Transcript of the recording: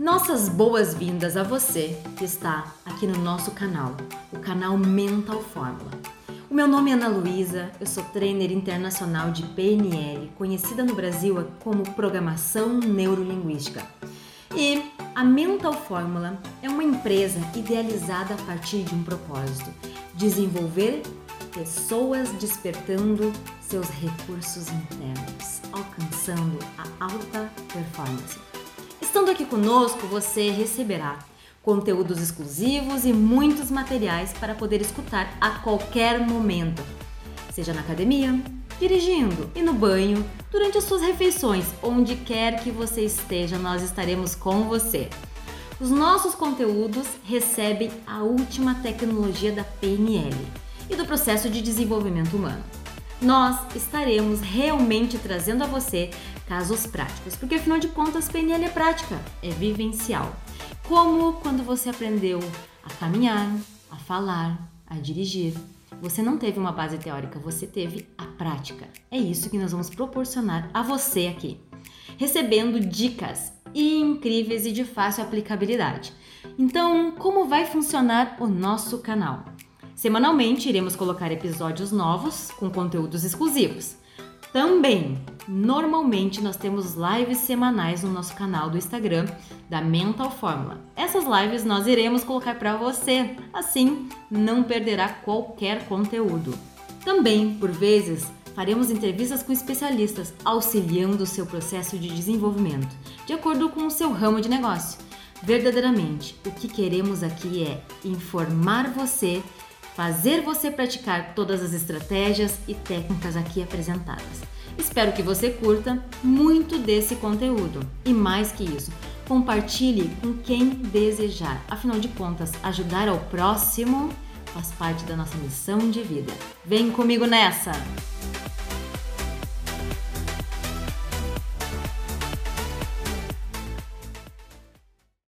Nossas boas-vindas a você que está aqui no nosso canal, o canal Mental Fórmula. O meu nome é Ana Luísa, eu sou trainer internacional de PNL, conhecida no Brasil como Programação Neurolinguística. E a Mental Fórmula é uma empresa idealizada a partir de um propósito: desenvolver pessoas despertando seus recursos internos, alcançando a alta performance. Estando aqui conosco, você receberá conteúdos exclusivos e muitos materiais para poder escutar a qualquer momento, seja na academia, dirigindo e no banho, durante as suas refeições, onde quer que você esteja, nós estaremos com você. Os nossos conteúdos recebem a última tecnologia da PNL e do processo de desenvolvimento humano nós estaremos realmente trazendo a você casos práticos, porque afinal de contas, PNL é prática, é vivencial. Como quando você aprendeu a caminhar, a falar, a dirigir. Você não teve uma base teórica, você teve a prática. É isso que nós vamos proporcionar a você aqui, recebendo dicas incríveis e de fácil aplicabilidade. Então, como vai funcionar o nosso canal? Semanalmente iremos colocar episódios novos com conteúdos exclusivos. Também, normalmente nós temos lives semanais no nosso canal do Instagram da Mental Fórmula. Essas lives nós iremos colocar para você, assim não perderá qualquer conteúdo. Também, por vezes, faremos entrevistas com especialistas, auxiliando o seu processo de desenvolvimento, de acordo com o seu ramo de negócio. Verdadeiramente, o que queremos aqui é informar você fazer você praticar todas as estratégias e técnicas aqui apresentadas. Espero que você curta muito desse conteúdo e mais que isso, compartilhe com quem desejar. Afinal de contas, ajudar ao próximo faz parte da nossa missão de vida. Vem comigo nessa!